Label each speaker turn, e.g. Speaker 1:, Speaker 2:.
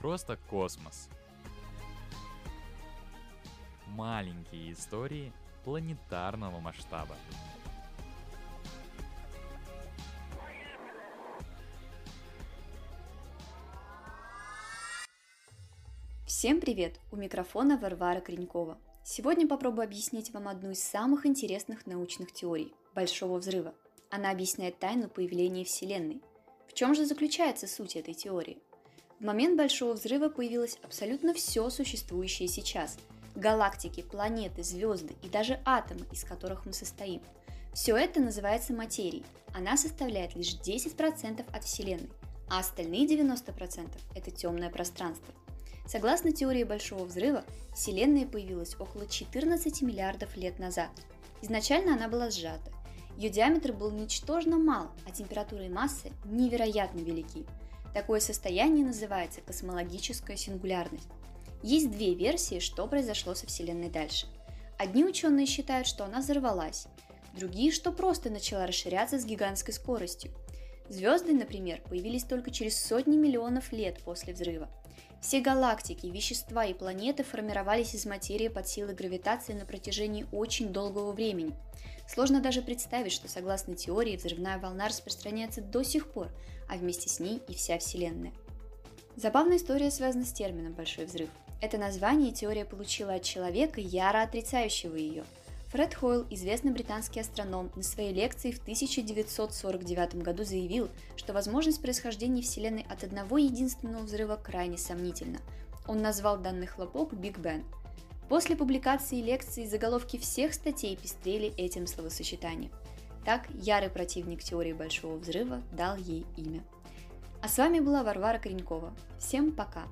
Speaker 1: просто космос. Маленькие истории планетарного масштаба.
Speaker 2: Всем привет! У микрофона Варвара Кренькова. Сегодня попробую объяснить вам одну из самых интересных научных теорий – Большого Взрыва. Она объясняет тайну появления Вселенной. В чем же заключается суть этой теории? В момент Большого Взрыва появилось абсолютно все существующее сейчас – галактики, планеты, звезды и даже атомы, из которых мы состоим. Все это называется материей. Она составляет лишь 10% от Вселенной, а остальные 90% – это темное пространство – Согласно теории Большого Взрыва, Вселенная появилась около 14 миллиардов лет назад. Изначально она была сжата. Ее диаметр был ничтожно мал, а температура и масса невероятно велики. Такое состояние называется космологическая сингулярность. Есть две версии, что произошло со Вселенной дальше. Одни ученые считают, что она взорвалась, другие, что просто начала расширяться с гигантской скоростью. Звезды, например, появились только через сотни миллионов лет после взрыва. Все галактики, вещества и планеты формировались из материи под силой гравитации на протяжении очень долгого времени. Сложно даже представить, что согласно теории взрывная волна распространяется до сих пор, а вместе с ней и вся Вселенная. Забавная история связана с термином «большой взрыв». Это название теория получила от человека, яро отрицающего ее – Фред Хойл, известный британский астроном, на своей лекции в 1949 году заявил, что возможность происхождения Вселенной от одного единственного взрыва крайне сомнительна. Он назвал данный хлопок Биг Бен. После публикации лекции заголовки всех статей пестрели этим словосочетанием. Так ярый противник теории Большого Взрыва дал ей имя. А с вами была Варвара Коренькова. Всем пока!